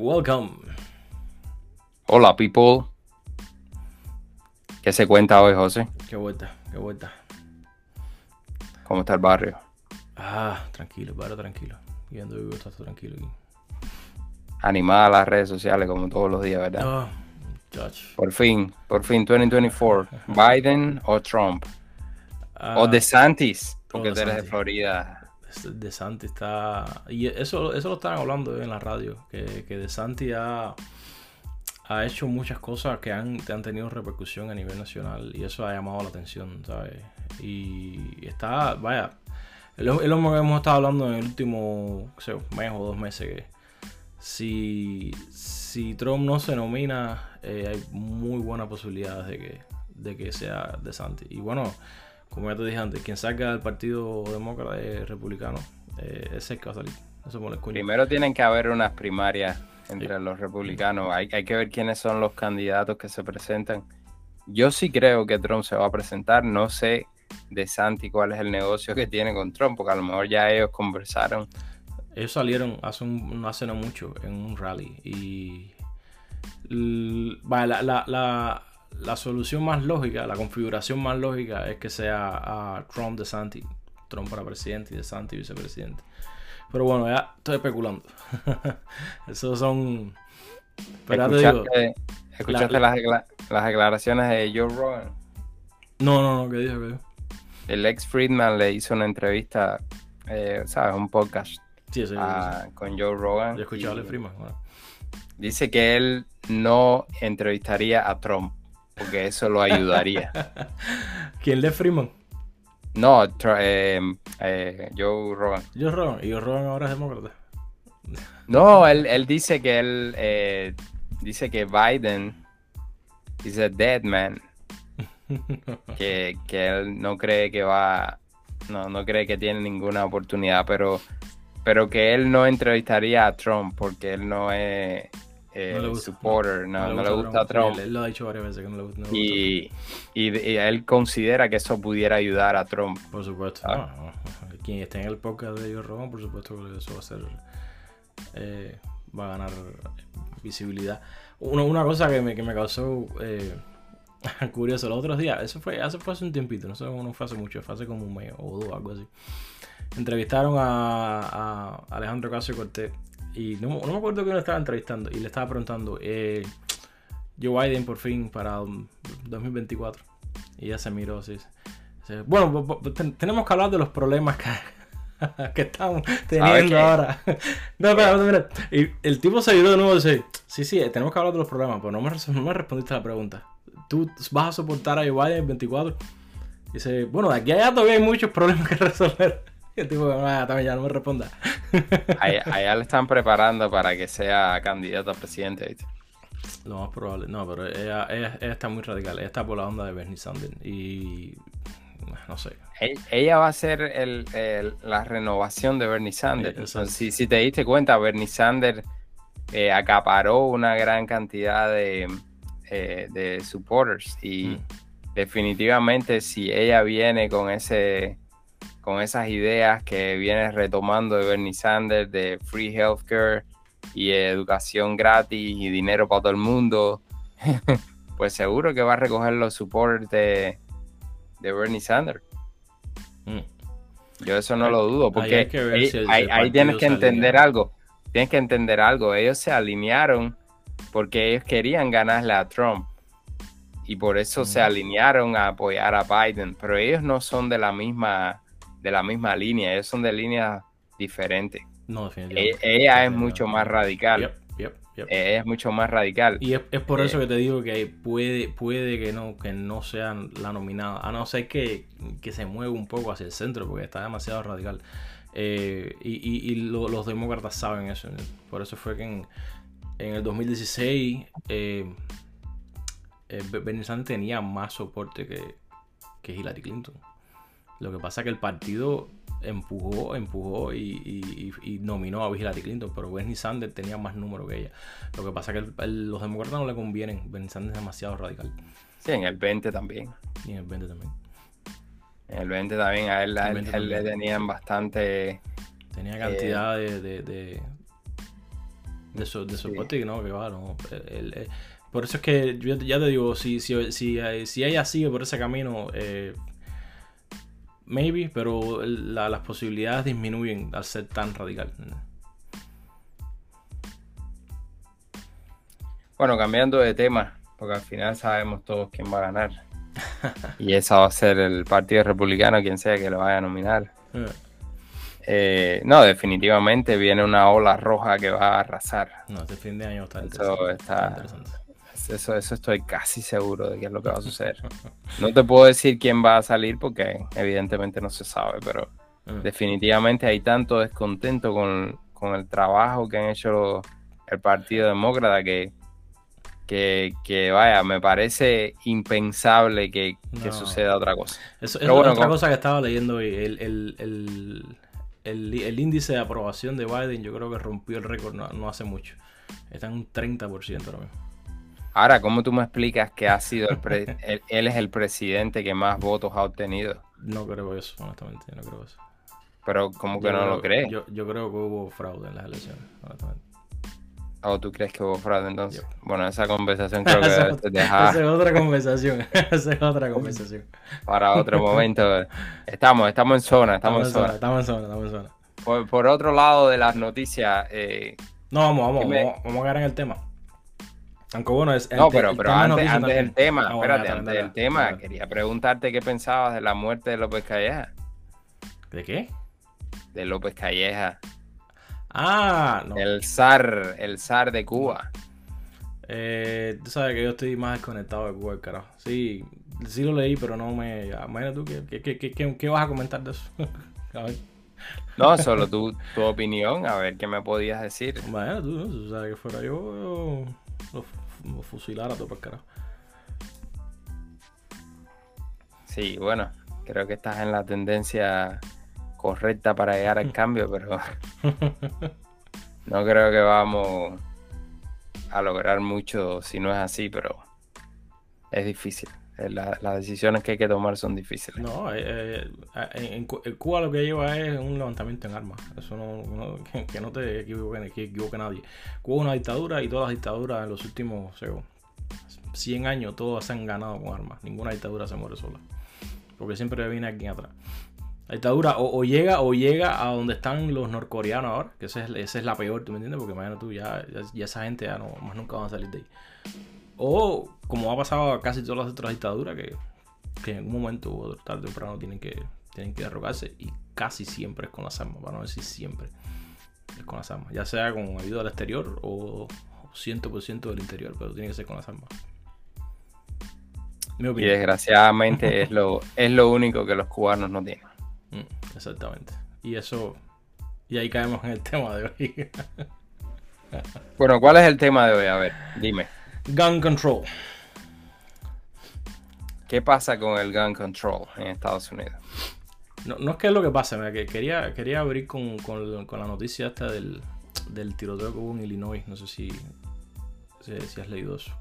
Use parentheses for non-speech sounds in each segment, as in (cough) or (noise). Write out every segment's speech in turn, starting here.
Welcome. Hola, people. ¿Qué se cuenta hoy, José? Qué vuelta, qué vuelta. ¿Cómo está el barrio? Ah, tranquilo, barrio tranquilo. Viendo vivo, está todo tranquilo aquí. Animada a las redes sociales como todos los días, ¿verdad? Ah, muchacho. Por fin, por fin, 2024. (laughs) ¿Biden o Trump? Ah, o DeSantis, porque tú eres de. Florida. De Santi está. Y eso, eso lo estaban hablando en la radio. Que, que De Santi ha, ha hecho muchas cosas que han, han tenido repercusión a nivel nacional. Y eso ha llamado la atención, ¿sabes? Y está. Vaya. Es lo, que hemos estado hablando en el último mes o dos meses. Que si, si Trump no se nomina, eh, hay muy buenas posibilidades de que, de que sea De Santi. Y bueno como ya te dije antes, quien salga del Partido Demócrata eh, Republicano, eh, ese es el que va a salir. Eso. Primero tienen que haber unas primarias entre los republicanos. Hay, hay que ver quiénes son los candidatos que se presentan. Yo sí creo que Trump se va a presentar. No sé de Santi cuál es el negocio que tiene con Trump, porque a lo mejor ya ellos conversaron. Ellos salieron hace, un, hace no mucho en un rally y la, la, la, la solución más lógica, la configuración más lógica es que sea a Trump de Santi, Trump para presidente y de Santi vicepresidente. Pero bueno, ya estoy especulando. (laughs) Esos son... Pero ya te digo, ¿Escuchaste, escuchaste la- las, las declaraciones de Joe Rogan? no, no, no, ¿qué dijo? ¿Qué dijo? El ex Friedman le hizo una entrevista, eh, ¿sabes? Un podcast Sí, sí, a- con Joe Rogan. yo he escuchado a Freeman. bueno. Dice que él no entrevistaría a Trump, porque eso lo ayudaría. (laughs) ¿Quién le Freeman? no, eh, eh, Joe Rogan. Yo Rogan. Y yo Rogan ahora es demócrata. (laughs) No, él, él dice que él eh, dice que Biden is a dead man, (laughs) que, que él no cree que va, no, no cree que tiene ninguna oportunidad, pero, pero que él no entrevistaría a Trump porque él no es eh, No le gusta, supporter, no, no le gusta a Trump. Sí, él, él lo ha dicho varias veces que no le gusta. Y, y, y él considera que eso pudiera ayudar a Trump. Por supuesto. Ah. Quien esté en el podcast de Joe Rogan, por supuesto que eso va a ser. eh, va a ganar visibilidad. Una, una cosa que me, que me causó eh, (laughs) curioso los otros días, eso fue, hace, fue hace un tiempito, no sé, no fue hace mucho, fue hace como un mes o dos, algo así. Entrevistaron a, a Alejandro Casio Cortés y no, no me acuerdo quién lo estaba entrevistando y le estaba preguntando, eh, Joe Biden por fin para um, 2024. Y ella se miró así. Bueno, tenemos que hablar de los problemas que, (laughs) que estamos teniendo ahora. (laughs) no, espera, espera, espera. Y el tipo se miró de nuevo y dice, sí, sí, tenemos que hablar de los problemas, pero no me, no me respondiste a la pregunta. ¿Tú vas a soportar a Joe Biden en 24? Dice, bueno, de aquí a allá todavía hay muchos problemas que resolver. El tipo, ah, también ya no me responda. Allá, allá le están preparando para que sea candidato a presidente. ¿viste? Lo más probable. No, pero ella, ella, ella está muy radical. Ella está por la onda de Bernie Sanders. Y. No sé. Ella va a ser el- el- la renovación de Bernie Sanders. Eh, exacto. Entonces, si, si te diste cuenta, Bernie Sanders eh, acaparó una gran cantidad de, eh, de supporters y Mm. definitivamente si ella viene con ese con esas ideas que viene retomando de Bernie Sanders de free healthcare y educación gratis y dinero para todo el mundo, (laughs) pues seguro que va a recoger los supporters de, de Bernie Sanders. Mm. Yo eso no lo dudo, porque que ahí, si el- si ahí- el ahí tienes que entender algo. Tienes que entender algo. Ellos se alinearon porque ellos querían ganarle a Trump. Y por eso se Mm. alinearon a apoyar a Biden. Pero ellos no son de la misma, de la misma línea. Ellos son de líneas diferentes. No, E- definitivamente. ella es mucho más radical. Yep, yep, yep. Ella es mucho más radical. Y es, es por Eh. eso que te digo que puede, puede que no, que no sea la nominada. A no ser que, que se mueva un poco hacia el centro, porque está demasiado radical. Eh, y y- y lo- los demócratas saben eso. Por eso fue que en, en el 2016 eh, eh, Be- Bernie Sanders tenía más soporte que, que Hillary Clinton. Lo que pasa es que el partido empujó, empujó y, y- y- y nominó a Hillary Clinton, pero Bernie Sanders tenía más número que ella. Lo que pasa es que el- el- los demócratas no le convienen. Bernie Sanders es demasiado radical. Sí, en el 20 también. Y en el 20 también. En el 20 también a él, a él- 20 a él le tenían bastante Tenía cantidad de, de, de- de de su, de su no, que va, no. por eso es que yo ya te digo, si, si, si, si ella sigue por ese camino, eh, maybe, pero las posibilidades disminuyen al ser tan radical. Bueno, cambiando de tema, porque al final sabemos todos quién va a ganar. y ese va a ser el Partido Republicano, quien sea que lo vaya a nominar. Eh. Eh, no, definitivamente viene una ola roja que va a arrasar. No, este fin de año está, eso, está, Eso, eso estoy casi seguro de que es lo que va a suceder. (laughs) No te puedo decir quién va a salir porque evidentemente no se sabe, pero mm. definitivamente hay tanto descontento con, el trabajo que han hecho el Partido Demócrata que, que, vaya, me parece impensable que, suceda otra cosa. Eso, es otra cosa que estaba leyendo hoy. el, el, índice de aprobación de Biden yo creo que rompió el récord no, hace mucho. Está en un 30% ahora mismo. Ahora, ¿cómo tú me explicas que ha sido el (laughs) él, es el presidente que más votos ha obtenido? No creo eso, honestamente, no creo eso. Pero, ¿cómo que no lo crees? Yo, yo creo que hubo fraude en las elecciones, honestamente. ¿O tú crees que hubo fraude entonces? Bueno, esa conversación (laughs) creo que esa, es otra conversación. (laughs) esa es otra conversación. Para otro momento. Estamos, estamos en zona, estamos, en zona. Estamos en zona, estamos en zona. Por, otro lado de las noticias. Eh, no, vamos, vamos, vamos, a quedar en el tema. Aunque bueno, es. no, pero, pero antes, antes del tema, ah, espérate, antes del tema, quería preguntarte qué pensabas de la muerte de López Calleja. ¿De qué? De López Calleja. Ah, no. El zar, el zar de Cuba. Eh, tú sabes que yo estoy más desconectado de Cuba, carajo. Sí, sí lo leí, pero no me. Imagínate tú, ¿qué, qué, qué, qué vas a comentar de eso? (laughs) a ver. No, solo tu, tu opinión, a ver qué me podías decir. Bueno, tú, tú sabes que fuera yo, lo, fusilara todo para carajo. Sí, bueno, creo que estás en la tendencia correcta para llegar al (laughs) cambio, pero no creo que vamos a lograr mucho si no es así, pero es difícil. Eh, las decisiones que hay que tomar son difíciles. No, eh, eh, en, Cuba lo que lleva es un levantamiento en armas. Eso no, que, no te equivoque, que equivoque nadie. Cuba es una dictadura y todas las dictaduras en los últimos 100 años todas se han ganado con armas. Ninguna dictadura se muere sola. Porque siempre viene alguien atrás. La dictadura o, llega o llega a donde están los norcoreanos ahora, que esa es, es la peor, ¿tú me entiendes? Porque imagínate tú, ya, ya, esa gente ya no, más nunca van a salir de ahí. O como ha pasado a casi todas las otras dictaduras, que, en algún momento o tarde o temprano tienen que, tienen que derrocarse y casi siempre es con las armas, para no decir siempre es con las armas, ya sea con ayuda del exterior o 100% del interior, pero tiene que ser con las armas. y desgraciadamente (laughs) es lo, es lo único que los cubanos no tienen. Mm, exactamente. Y eso. Y ahí caemos en el tema de hoy. (laughs) bueno, ¿cuál es el tema de hoy? A ver, dime. Gun control. ¿Qué pasa con el gun control en Estados Unidos? No, no es que es lo que pasa, que quería, quería abrir con, la noticia esta del, del tiroteo que hubo en Illinois. No sé si, si has leído eso.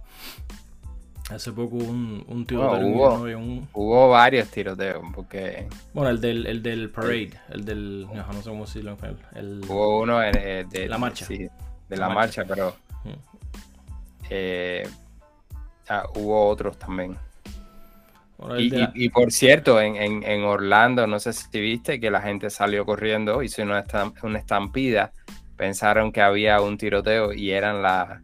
Hace poco un, un tiroteo hubo, un... hubo varios tiroteos, porque... Bueno, el del, el del parade, el del... No, no sé cómo decirlo en español. El... Hubo uno de, de, la marcha. Sí, de la, marcha. pero... Eh, ah, hubo otros también. y, por cierto, en, en, en, Orlando, no sé si viste que la gente salió corriendo, hizo una, una estampida, pensaron que había un tiroteo y eran, la,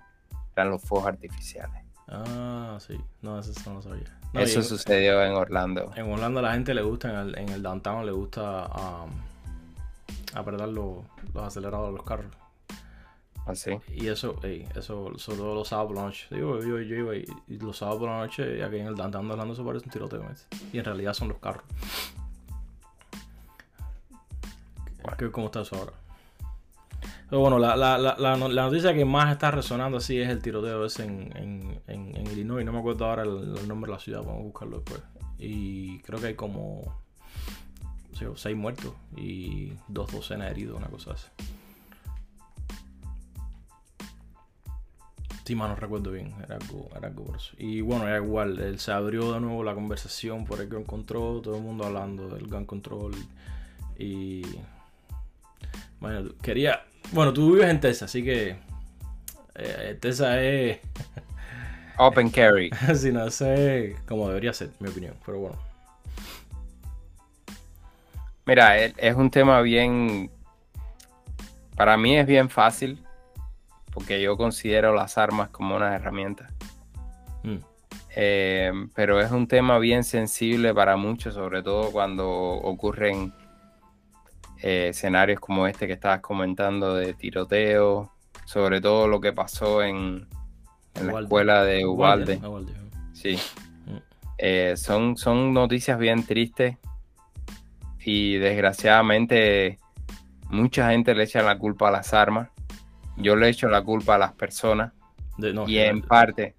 eran los fuegos artificiales. Ah, sí. No, eso no lo sabía. eso sucedió en Orlando. En Orlando a la gente le gusta, en el, en el downtown le gusta um, apretar los, los aceleradores de los carros. ¿Ah? Y eso, eso, sobre todo los sábados por la noche. Yo, yo iba y, los sábados por la noche, aquí en el downtown de Orlando eso parece un tiroteo. Y en realidad son los carros. ¿Cómo está eso ahora? Pero bueno, la, la, la, la, noticia que más está resonando así es el tiroteo ese en, en, en, Illinois. No me acuerdo ahora el, nombre de la ciudad, vamos a buscarlo después. Y creo que hay como seis muertos y dos docenas heridos, una cosa así. Sí, más no recuerdo bien, era algo, era algo por eso. Y bueno, era igual, él se abrió de nuevo la conversación por el gun control, todo el mundo hablando del gun control. Y bueno, quería, bueno, tú vives en Texas, así que Eh, esa es. (laughs) Open carry. (laughs) si no sé como debería ser, mi opinión. Pero bueno. Mira, es un tema bien. Para mí es bien fácil. Porque yo considero las armas como una herramienta. Mm. Eh, pero es un tema bien sensible para muchos, sobre todo cuando ocurren eh, escenarios como este que estabas comentando de tiroteo, sobre todo lo que pasó en, la escuela de Ubalde. Sí. Mm. Eh, son, son noticias bien tristes y desgraciadamente mucha gente le echa la culpa a las armas. Yo le echo la culpa a las personas. y en parte.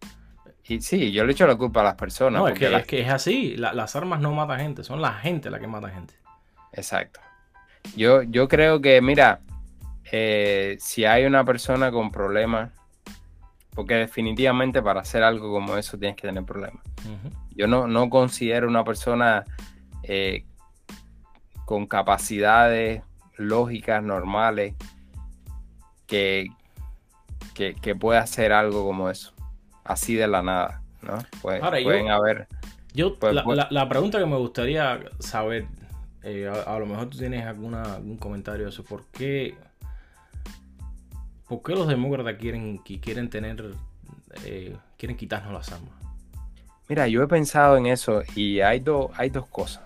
Y sí, yo le echo la culpa a las personas. No, es que, es que, es así. las armas no matan gente, son la gente la que mata gente. Exacto. Yo, yo creo que, mira, eh, si hay una persona con problemas, porque definitivamente para hacer algo como eso tienes que tener problemas. Yo no, no, considero una persona eh, con capacidades lógicas, normales, que, que, pueda hacer algo como eso, así de la nada, ¿no? pueden haber... Yo, pues, pues la, pregunta que me gustaría saber, eh, a, lo mejor tú tienes alguna, algún comentario de eso, ¿por qué ¿Por qué los demócratas quieren, quieren tener, eh, quieren quitarnos las armas? Mira, yo he pensado en eso y hay, hay dos cosas.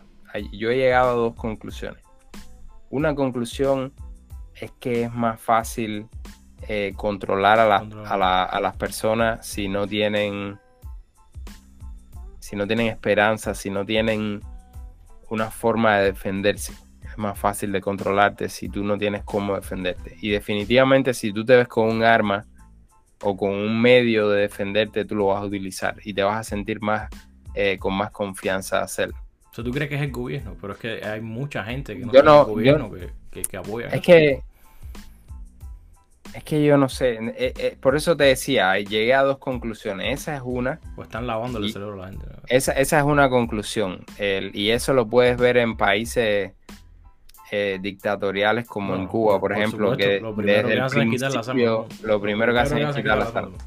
yo he llegado a dos conclusiones. Una conclusión es que es más fácil eh, controlar a, a, las personas si no tienen si no tienen esperanza, si no tienen una forma de defenderse es más fácil de controlarte si tú no tienes cómo defenderte. Y definitivamente si tú te ves con un arma o con un medio de defenderte, tú lo vas a utilizar y te vas a sentir más eh, con más confianza de hacerlo. O sea, tú crees que es el gobierno, pero es que hay mucha gente que no es el gobierno que, apoya. Es que es que yo no sé, eh, eh, por eso te decía, llegué a dos conclusiones. Esa es una. Pues están lavando el cerebro a la gente. Esa, esa es una conclusión. y eso lo puedes ver en países eh, dictatoriales como en Cuba, por, ejemplo, que lo primero que hacen es quitar las armas. Lo primero que hacen es quitar las armas.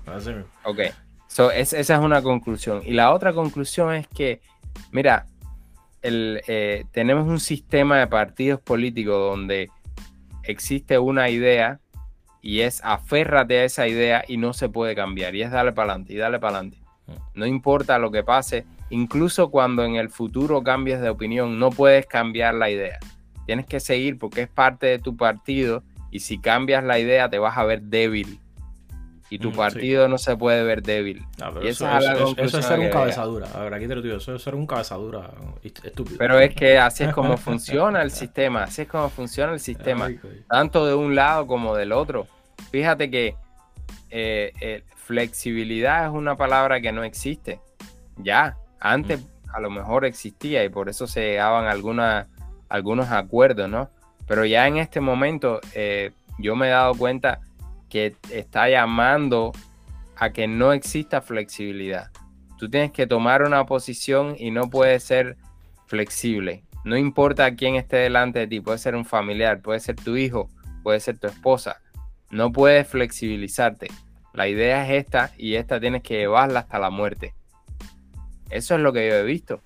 Ok, so, esa es una conclusión. Y la otra conclusión es que, mira, el, eh, tenemos un sistema de partidos políticos donde existe una idea y es aférrate a esa idea y no se puede cambiar. Y es darle para adelante y darle para adelante. Mm. No importa lo que pase, incluso cuando en el futuro cambies de opinión, no puedes cambiar la idea tienes que seguir porque es parte de tu partido y si cambias la idea te vas a ver débil. Y tu mm, partido no se puede ver débil. eso, es, ser un cabezadura. A ver, aquí te lo digo, eso es ser un cabezadura estúpido. Pero es que así es como funciona el sistema, así es como funciona el sistema, tanto de un lado como del otro. Fíjate que eh, eh, flexibilidad es una palabra que no existe. Ya, antes mm. a lo mejor existía y por eso se llegaban algunas algunos acuerdos, ¿no? Pero ya en este momento eh, yo me he dado cuenta que está llamando a que no exista flexibilidad. Tú tienes que tomar una posición y no puedes ser flexible. No importa quién esté delante de ti, puede ser un familiar, puede ser tu hijo, puede ser tu esposa. No puedes flexibilizarte. La idea es esta y esta tienes que llevarla hasta la muerte. Eso es lo que yo he visto.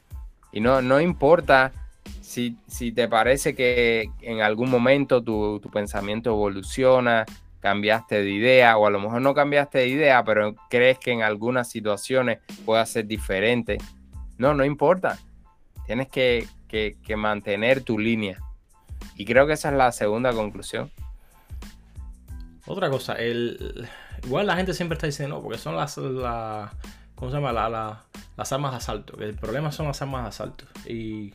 Y no, no importa si, te parece que en algún momento tu, pensamiento evoluciona, cambiaste de idea, o a lo mejor no cambiaste de idea, pero crees que en algunas situaciones pueda ser diferente. No, no importa. Tienes que, mantener tu línea. Y creo que esa es la segunda conclusión. Otra cosa, el, igual la gente siempre está diciendo, porque son las, la, ¿cómo se llama? las armas de asalto. El problema son las armas de asalto. Y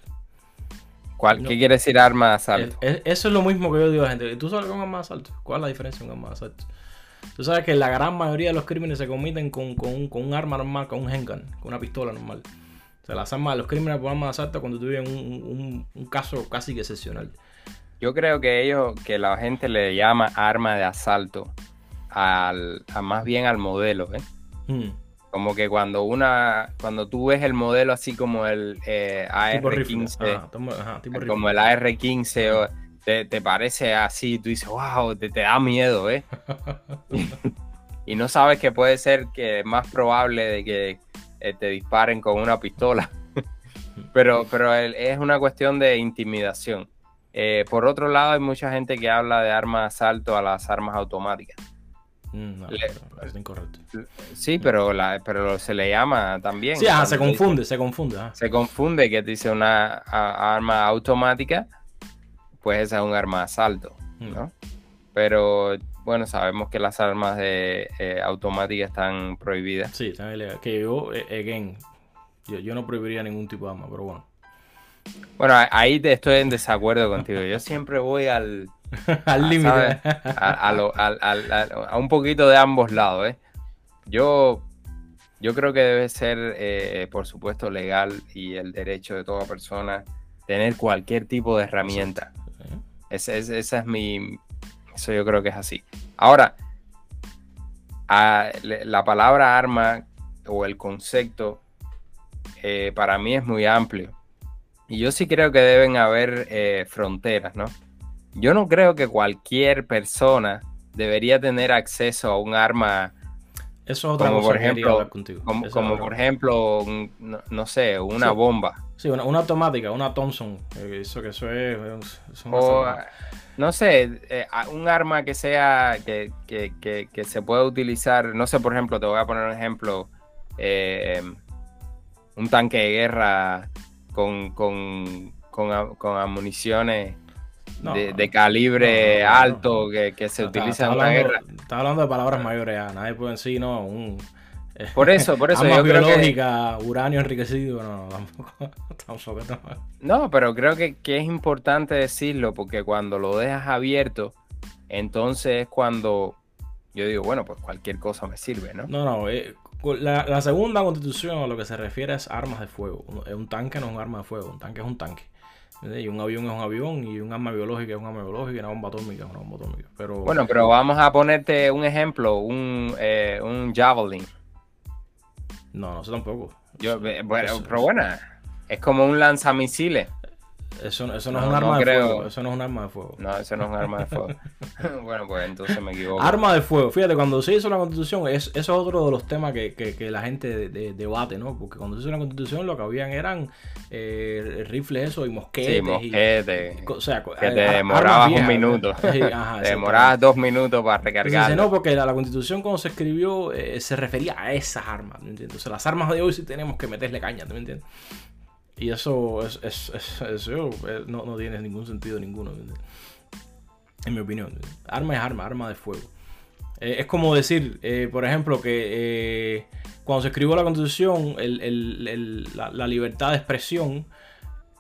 ¿Qué quiere decir arma de asalto? eso es lo mismo que yo digo a la gente. ¿Tú sabes con arma de asalto? ¿Cuál es la diferencia con arma de asalto? Tú sabes que la gran mayoría de los crímenes se cometen con, un, arma normal, con un handgun, con una pistola normal. O sea, las armas, los crímenes por arma de asalto cuando tuvieron un, un, caso casi que excepcional. Yo creo que ellos, que la gente le llama arma de asalto al, a más bien al modelo, ¿eh? Mm. Como que cuando una, cuando tú ves el modelo así como el eh, AR-15, como el AR-15, te, te, parece así, tú dices, wow, te, te da miedo, ¿eh? (laughs) y no sabes que puede ser que es más probable de que eh, te disparen con una pistola. (laughs) pero pero es una cuestión de intimidación. Eh, por otro lado, hay mucha gente que habla de armas de asalto a las armas automáticas. Mm, es incorrecto. Sí, pero, la, pero se le llama también. Sí, se confunde, se confunde. Se confunde que dice una arma automática, pues esa es un arma de asalto, mm. ¿no? Pero bueno, sabemos que las armas de eh, automáticas están prohibidas. Sí, están ilegales. Que yo, eh, again, yo, yo no prohibiría ningún tipo de arma, pero bueno. Bueno, ahí estoy en desacuerdo contigo. Yo siempre voy al (laughs) al límite. A, un poquito de ambos lados. ¿eh? Yo, yo creo que debe ser, eh, por supuesto, legal y el derecho de toda persona tener cualquier tipo de herramienta. esa es mi. Eso yo creo que es así. Ahora, la palabra arma o el concepto eh, para mí es muy amplio. Y yo sí creo que deben haber eh, fronteras, ¿no? Yo no creo que cualquier persona debería tener acceso a un arma. Eso es otra como por ejemplo, Como, por ejemplo, no, sé, una bomba. Sí, una, automática, una Thompson. Eh, eso que eso es. no sé, eh, un arma que sea que, se pueda utilizar. No sé, por ejemplo, te voy a poner un ejemplo. Eh, un tanque de guerra con, con, con, con municiones de, calibre alto que, se utiliza en una guerra. Estás hablando de palabras mayores, ya. nadie puede decir, no, un... Eh, por eso, por eso. (laughs) yo biológica, uranio enriquecido, no, tampoco. (laughs) no, pero creo que, es importante decirlo porque cuando lo dejas abierto, entonces es cuando yo digo, bueno, pues cualquier cosa me sirve, ¿no? No, no, eh, la, la, segunda constitución a lo que se refiere es armas de fuego. Un tanque no es un arma de fuego, un tanque es un tanque. Y un avión es un avión, y un arma biológica es un arma biológica, y una bomba atómica es una bomba atómica. Pero, bueno, pero vamos a ponerte un ejemplo, un, eh, un javelin. No, no sé tampoco. Yo, bueno, pero bueno, es como un lanzamisiles. Eso, eso no, es un arma de fuego. Eso no es un arma de fuego. No, eso no es un arma de fuego. (laughs) (laughs) bueno, pues entonces me equivoco. Arma de fuego. Fíjate, cuando se hizo la constitución, es, eso es otro de los temas que, que, la gente debate, ¿no? Porque cuando se hizo la constitución lo que habían eran eh, rifles eso y mosquetes. Sí, mosquetes. o sea, que te demorabas un minuto. (laughs) te demorabas dos minutos para recargar. no, porque la, constitución cuando se escribió eh, se refería a esas armas, ¿me entiendes? O sea, las armas de hoy sí tenemos que meterle caña, ¿me entiendes? Y eso, es, eso eh, no, no, tiene ningún sentido ninguno. En mi opinión. Arma es arma, arma de fuego. Eh, es como decir, eh, por ejemplo, que cuando se escribió la constitución, la, libertad de expresión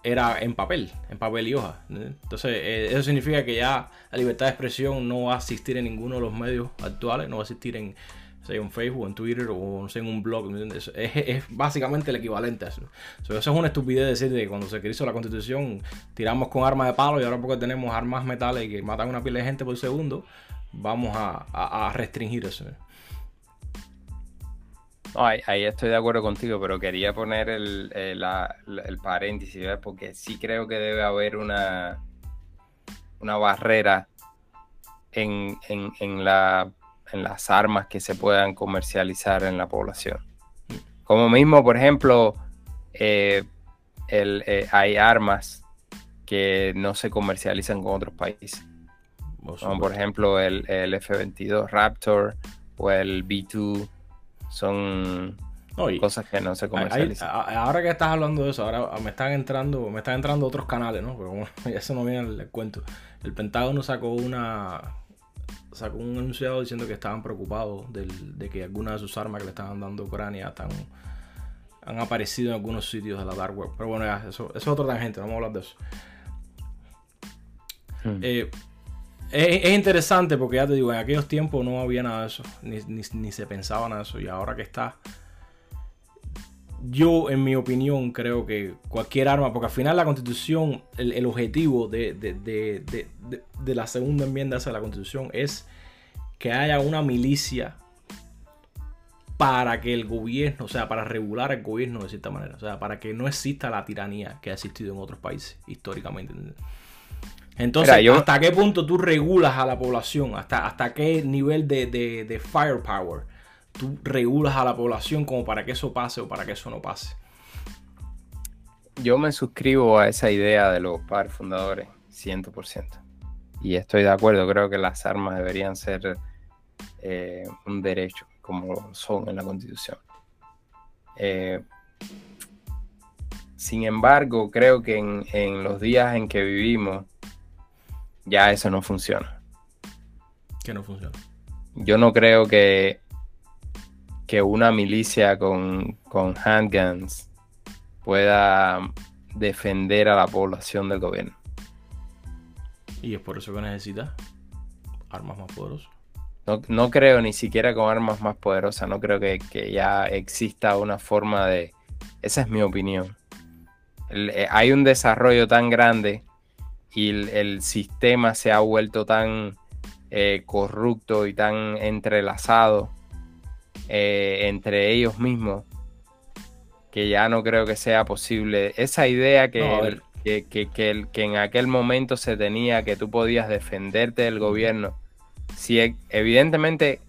era en papel, en papel y hoja. Entonces, eso significa que ya la libertad de expresión no va a existir en ninguno de los medios actuales, no va a existir en, sea en Facebook, en Twitter o en un blog. Es, básicamente el equivalente a eso. eso es una estupidez decir que cuando se hizo la constitución tiramos con armas de palo y ahora porque tenemos armas metales que matan una pila de gente por segundo, vamos a, restringir eso. ahí, estoy de acuerdo contigo, pero quería poner el, el, paréntesis, porque sí creo que debe haber una, barrera en la en las armas que se puedan comercializar en la población. Como mismo, por ejemplo, eh, eh, hay armas que no se comercializan con otros países. Como por ejemplo el, F-22 Raptor o el B-2 son cosas que no se comercializan. ahora que estás hablando de eso, ahora me están entrando, me están entrando otros canales, ¿no? Pero (laughs) eso no viene al cuento. El Pentágono sacó una sacó un anunciado diciendo que estaban preocupados de que algunas de sus armas que le estaban dando a Ucrania están, han aparecido en algunos sitios de la dark web. Pero bueno, ya, eso, es otra tangente, no vamos a hablar de eso. Hmm. Eh, es, interesante porque ya te digo, en aquellos tiempos no había nada de eso, ni, ni se pensaba nada de eso, y ahora que está yo, en mi opinión, creo que cualquier arma, porque al final la constitución, el, objetivo de, la segunda enmienda hacia la constitución es que haya una milicia para que el gobierno, o sea, para regular el gobierno de cierta manera, o sea, para que no exista la tiranía que ha existido en otros países históricamente. Entonces, ¿hasta qué punto tú regulas a la población? ¿Hasta, hasta qué nivel de, de, firepower tú regulas a la población como para que eso pase o para que eso no pase? Yo me suscribo a esa idea de los padres fundadores, 100%. Y estoy de acuerdo, creo que las armas deberían ser eh, un derecho, como son en la Constitución. Eh, sin embargo, creo que en, los días en que vivimos, ya eso no funciona. ¿Qué no funciona? Yo no creo que, que una milicia con, con handguns pueda defender a la población del gobierno. Y es por eso que necesita armas más poderosas. No, creo ni siquiera con armas más poderosas, no creo que, que ya exista una forma de... Esa es mi opinión eh, hay un desarrollo tan grande y el, sistema se ha vuelto tan eh, corrupto y tan entrelazado eh, entre ellos mismos que ya no creo que sea posible. Esa idea que, que, que, en aquel momento se tenía que tú podías defenderte del gobierno, si e, evidentemente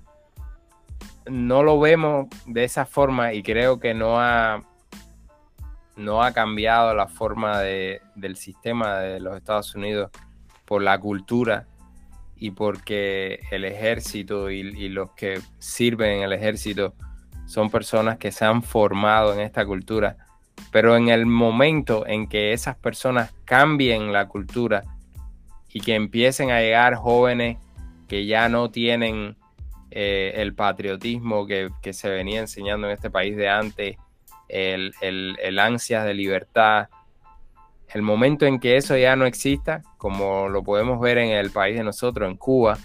no lo vemos de esa forma y creo que no ha no ha cambiado la forma del sistema de los Estados Unidos por la cultura y porque el ejército y, los que sirven en el ejército son personas que se han formado en esta cultura. Pero en el momento en que esas personas cambien la cultura y que empiecen a llegar jóvenes que ya no tienen eh, el patriotismo que, se venía enseñando en este país de antes, el, el, ansias de libertad. El momento en que eso ya no exista, como lo podemos ver en el país de nosotros, en Cuba,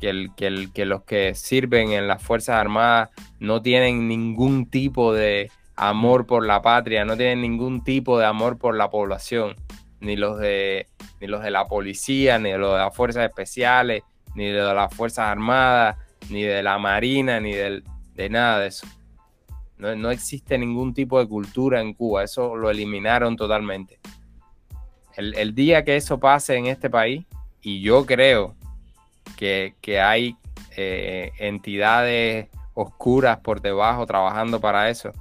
que, los que sirven en las Fuerzas Armadas no tienen ningún tipo de amor por la patria, no tienen ningún tipo de amor por la población, ni los de, los la policía, ni los de las fuerzas especiales, ni de las Fuerzas Armadas, ni de la Marina, ni de nada de eso. No, existe ningún tipo de cultura en Cuba, eso lo eliminaron totalmente. El, día que eso pase en este país, y yo creo que, hay eh, entidades oscuras por debajo trabajando para eso,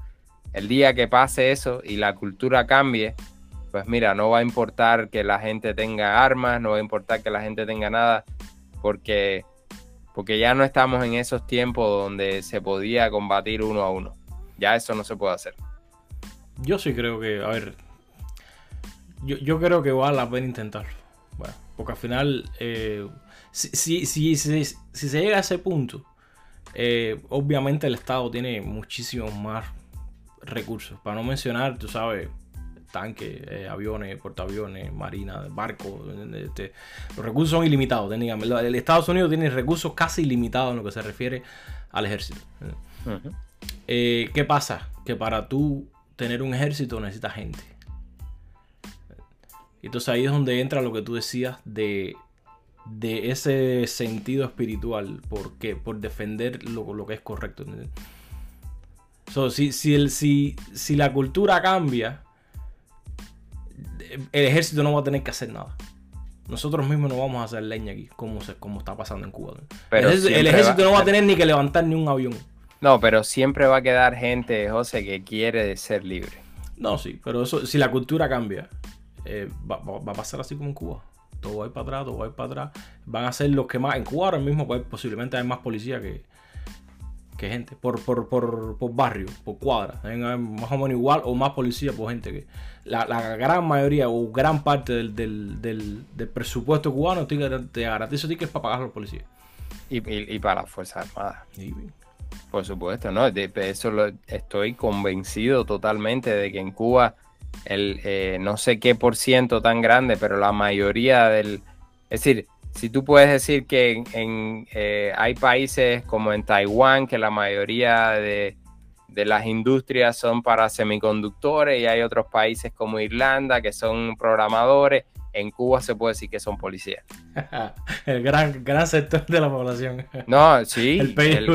el día que pase eso y la cultura cambie, pues mira, no va a importar que la gente tenga armas, no va a importar que la gente tenga nada, porque, porque ya no estamos en esos tiempos donde se podía combatir uno a uno. Ya eso no se puede hacer. Yo sí creo que, a ver, yo, creo que vale la pena intentarlo. Bueno, porque al final, eh, si, si, si, se llega a ese punto, eh, obviamente el Estado tiene muchísimos más recursos. Para no mencionar, tú sabes, tanques, eh, aviones, portaaviones, marina, barcos. Este, los recursos son ilimitados, técnicamente. El Estados Unidos tiene recursos casi ilimitados en lo que se refiere al ejército. Eh, ¿Qué pasa? Que para tú tener un ejército necesitas gente. Entonces ahí es donde entra lo que tú decías de, de ese sentido espiritual. ¿Por qué? Por defender lo, lo que es correcto. si, si, el, si, si la cultura cambia, el ejército no va a tener que hacer nada. Nosotros mismos no vamos a hacer leña aquí, como, se, como está pasando en Cuba. el ejército, no va a tener ni que levantar ni un avión. No, pero siempre va a quedar gente, José, que quiere ser libre. No, sí, pero eso, si la cultura cambia, eh, va, a pasar así como en Cuba. Todo va a ir para atrás, todo va a ir para atrás. Van a ser los que más. En Cuba ahora mismo pues, posiblemente hay más policía que, que gente. Por, por, por, por barrio, por cuadra. Hay más o menos igual o más policía por gente que. La, gran mayoría o gran parte del, del, del, presupuesto cubano te, te garantizo que es para pagar a los policías. Y, y, para las Fuerzas Armadas. Por supuesto, ¿no? De eso lo, estoy convencido totalmente de que en Cuba el eh, no sé qué por ciento tan grande, pero la mayoría del... Es decir, si tú puedes decir que en, eh, hay países como en Taiwán que la mayoría de, de las industrias son para semiconductores y hay otros países como Irlanda que son programadores en Cuba se puede decir que son policías. (laughs) el gran, gran sector de la población. No, sí, (laughs) el,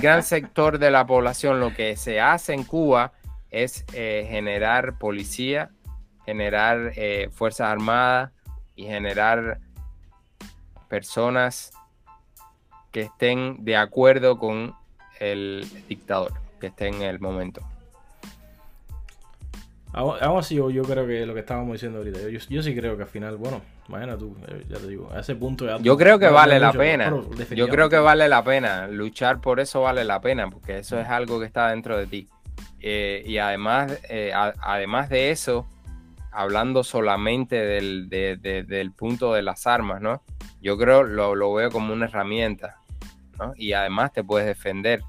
gran, sector de la población, lo que se hace en Cuba es eh, generar policía, generar eh, fuerzas armadas y generar personas que estén de acuerdo con el dictador, que esté en el momento. Aún así, yo, yo, creo que lo que estábamos diciendo ahorita, yo, sí creo que al final, bueno, imagina tú, eh, ya te digo, a ese punto ya... Yo creo que vale la pena, yo creo que vale la pena, luchar por eso vale la pena, porque eso es algo que está dentro de ti. Eh, y además, eh, además de eso, hablando solamente del, del, punto de las armas, ¿no? Yo creo, lo, lo veo como una herramienta, ¿no? Y además te puedes defender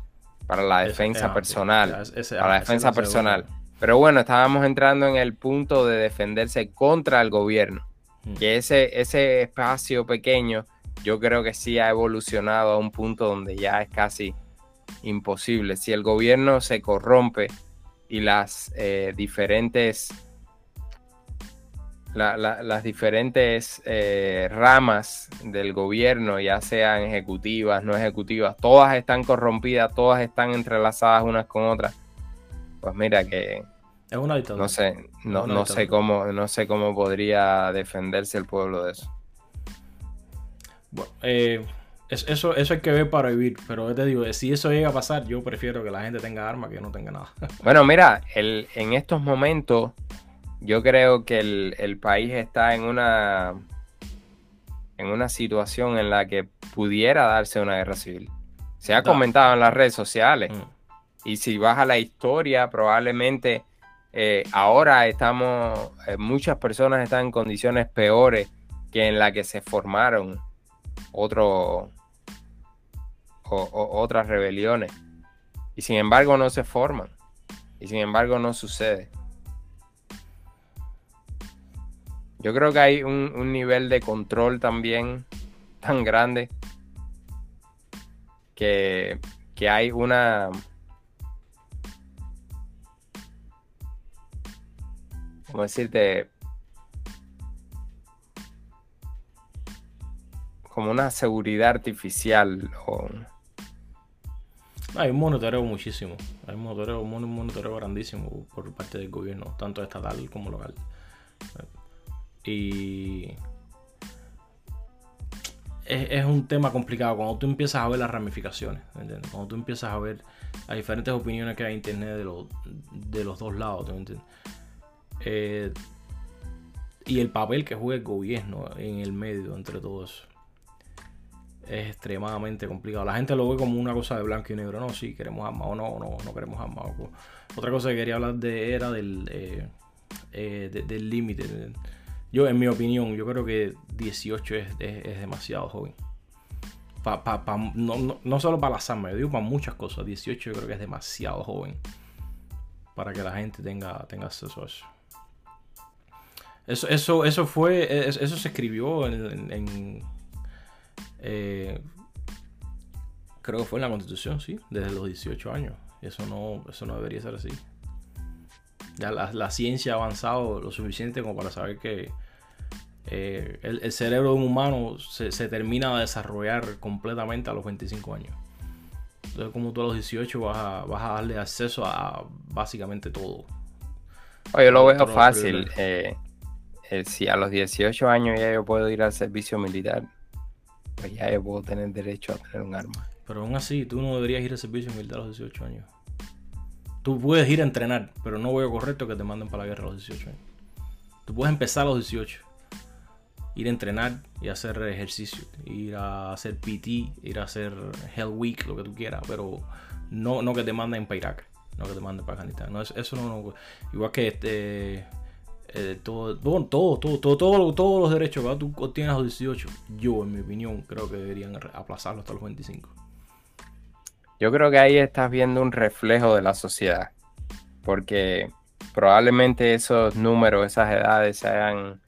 para la defensa personal, para la defensa personal. Pero bueno, estábamos entrando en el punto de defenderse contra el gobierno. Mm. Que ese, ese espacio pequeño, yo creo que sí ha evolucionado a un punto donde ya es casi imposible. Si el gobierno se corrompe y las eh, diferentes las diferentes eh, ramas del gobierno, ya sean ejecutivas, no ejecutivas, todas están corrompidas, todas están entrelazadas unas con otras pues mira que es una No sé, no, no sé cómo, no sé cómo podría defenderse el pueblo de eso. Bueno, eh, eso, eso hay que ver para vivir, pero te digo, si eso llega a pasar, yo prefiero que la gente tenga armas que no tenga nada. (laughs) bueno, mira, el, en estos momentos, yo creo que el, país está en una en una situación en la que pudiera darse una guerra civil. Se ha comentado en las redes sociales. Mm. Y si vas a la historia, probablemente eh, ahora estamos, eh, muchas personas están en condiciones peores que en la que se formaron otro, otras rebeliones. Y sin embargo no se forman. Y sin embargo no sucede. Yo creo que hay un, un nivel de control también tan grande que, que hay una, ¿cómo decirte? Como una seguridad artificial. Hay un monitoreo muchísimo. Hay un monitoreo, un monitoreo grandísimo por parte del gobierno, tanto estatal como local. Y es, un tema complicado cuando tú empiezas a ver las ramificaciones, Cuando tú empiezas a ver las diferentes opiniones que hay en internet de, los, de los dos lados, ¿entiendes? Eh, y el papel que juega el gobierno en el medio entre todos es extremadamente complicado. La gente lo ve como una cosa de blanco y negro. No, sí, queremos armas o no, no, no queremos armas. Otra cosa que quería hablar de era del eh, eh, del límite. Yo, en mi opinión, yo creo que 18 es, demasiado joven. no, no, solo para las armas, digo para muchas cosas. 18 yo creo que es demasiado joven para que la gente tenga, tenga acceso a eso. Eso, eso, eso fue, eso se escribió en, eh, creo que fue en la constitución, sí, desde los 18 años. Eso no, eso no debería ser así. Ya la, ciencia ha avanzado lo suficiente como para saber que eh, el, cerebro de un humano se, termina de desarrollar completamente a los 25 años. Entonces, como tú a los 18 vas a, vas a darle acceso a básicamente todo. Oye, lo veo fácil. Eh, eh, si a los 18 años ya yo puedo ir al servicio militar, pues ya puedo tener derecho a tener un arma. Pero aún así, tú no deberías ir al servicio militar a los 18 años. Tú puedes ir a entrenar, pero no veo correcto que te manden para la guerra a los 18 años. Tú puedes empezar a los 18. Ir a entrenar y hacer ejercicio. Ir a hacer PT, ir a hacer Hell Week, lo que tú quieras. Pero no, no que te manden para Irak. No que te manden para Afganistán. No, eso no, no. Igual que este eh, todo, todo, todo, todo, todos los derechos que tú obtienes a los 18, yo en mi opinión creo que deberían aplazarlo hasta los 25. Yo creo que ahí estás viendo un reflejo de la sociedad, porque probablemente esos números, esas edades se hayan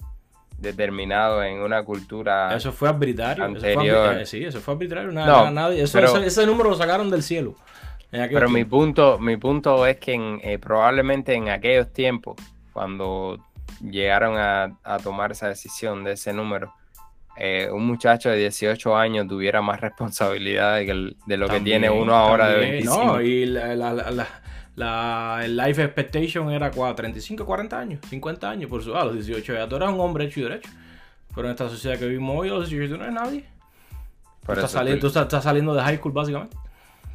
determinado en una cultura. Eso fue arbitrario. Anterior. sí, eso fue arbitrario. nadie, ese, número lo sacaron del cielo. Pero mi punto, mi punto es que eh, probablemente en aquellos tiempos, cuando llegaron a, tomar esa decisión de ese número, eh, un muchacho de 18 años tuviera más (laughs) responsabilidad de, lo que tiene uno ahora de 25. No, y la, el life expectation era 35, 40 años, 50 años, por su a los 18 ya tú eras un hombre hecho y derecho. Pero en esta sociedad que vivimos hoy, a los 18 no eres nadie. Tú eso estás, saliendo, tú estoy- estás, estás saliendo de high school, básicamente.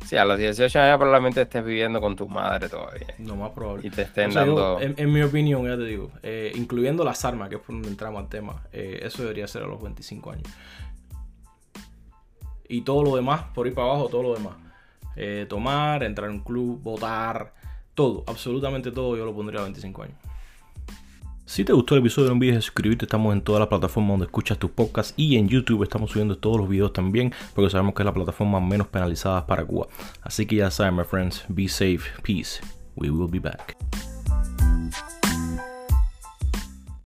Sí, a los 18 años probablemente estés viviendo con tu madre todavía. No más probable. Y te estén O sea, yo, dando... en, en mi opinión, ya te digo, eh, incluyendo las armas, que es por donde entramos al tema, eh, eso debería ser a los 25 años. Y todo lo demás, por ir para abajo, todo lo demás. Eh, tomar, entrar en un club, votar, todo, absolutamente todo, yo lo pondría a 25 años. Si te gustó el episodio, no olvides suscribirte. Estamos en todas las plataformas donde escuchas tus podcasts y en YouTube estamos subiendo todos los videos también, porque sabemos que es la plataforma menos penalizada para Cuba. Así que ya saben, my friends, be safe, peace. We will be back.